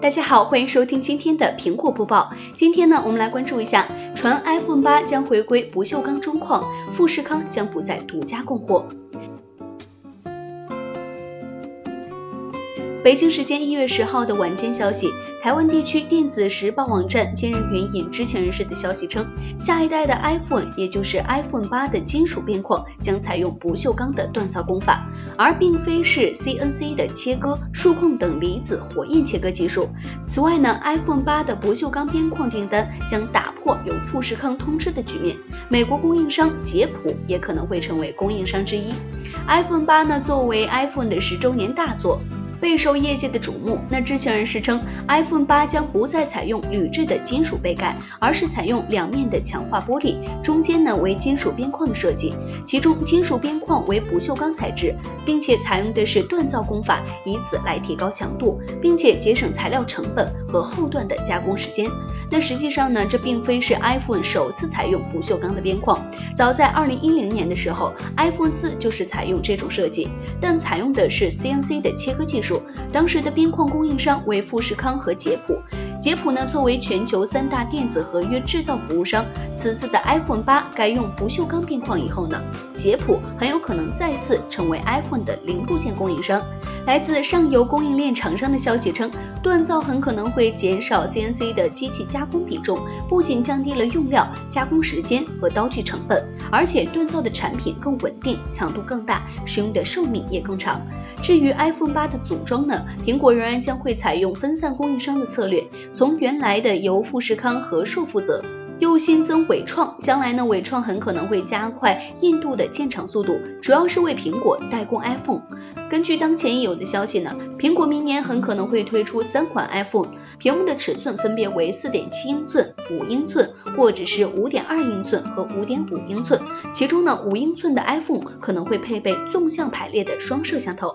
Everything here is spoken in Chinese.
大家好，欢迎收听今天的苹果播报。今天呢，我们来关注一下，传 iPhone 八将回归不锈钢中框，富士康将不再独家供货。北京时间一月十号的晚间消息，台湾地区电子时报网站今日援引知情人士的消息称，下一代的 iPhone，也就是 iPhone 八的金属边框将采用不锈钢的锻造工法，而并非是 CNC 的切割、数控等离子火焰切割技术。此外呢，iPhone 八的不锈钢边框订单将打破由富士康通知的局面，美国供应商捷普也可能会成为供应商之一。iPhone 八呢，作为 iPhone 的十周年大作。备受业界的瞩目。那知情人士称，iPhone 八将不再采用铝制的金属杯盖，而是采用两面的强化玻璃，中间呢为金属边框的设计。其中金属边框为不锈钢材质，并且采用的是锻造工法，以此来提高强度，并且节省材料成本和后段的加工时间。那实际上呢，这并非是 iPhone 首次采用不锈钢的边框，早在2010年的时候，iPhone 四就是采用这种设计，但采用的是 CNC 的切割技术。当时的边框供应商为富士康和捷普。捷普呢，作为全球三大电子合约制造服务商，此次的 iPhone 八改用不锈钢边框以后呢，捷普很有可能再次成为 iPhone 的零部件供应商。来自上游供应链厂商的消息称，锻造很可能会减少 CNC 的机器加工比重，不仅降低了用料、加工时间和刀具成本，而且锻造的产品更稳定、强度更大、使用的寿命也更长。至于 iPhone 八的组装呢，苹果仍然将会采用分散供应商的策略。从原来的由富士康和硕负责，又新增伟创，将来呢伟创很可能会加快印度的建厂速度，主要是为苹果代工 iPhone。根据当前已有的消息呢，苹果明年很可能会推出三款 iPhone，屏幕的尺寸分别为四点七英寸、五英寸，或者是五点二英寸和五点五英寸。其中呢，五英寸的 iPhone 可能会配备纵向排列的双摄像头。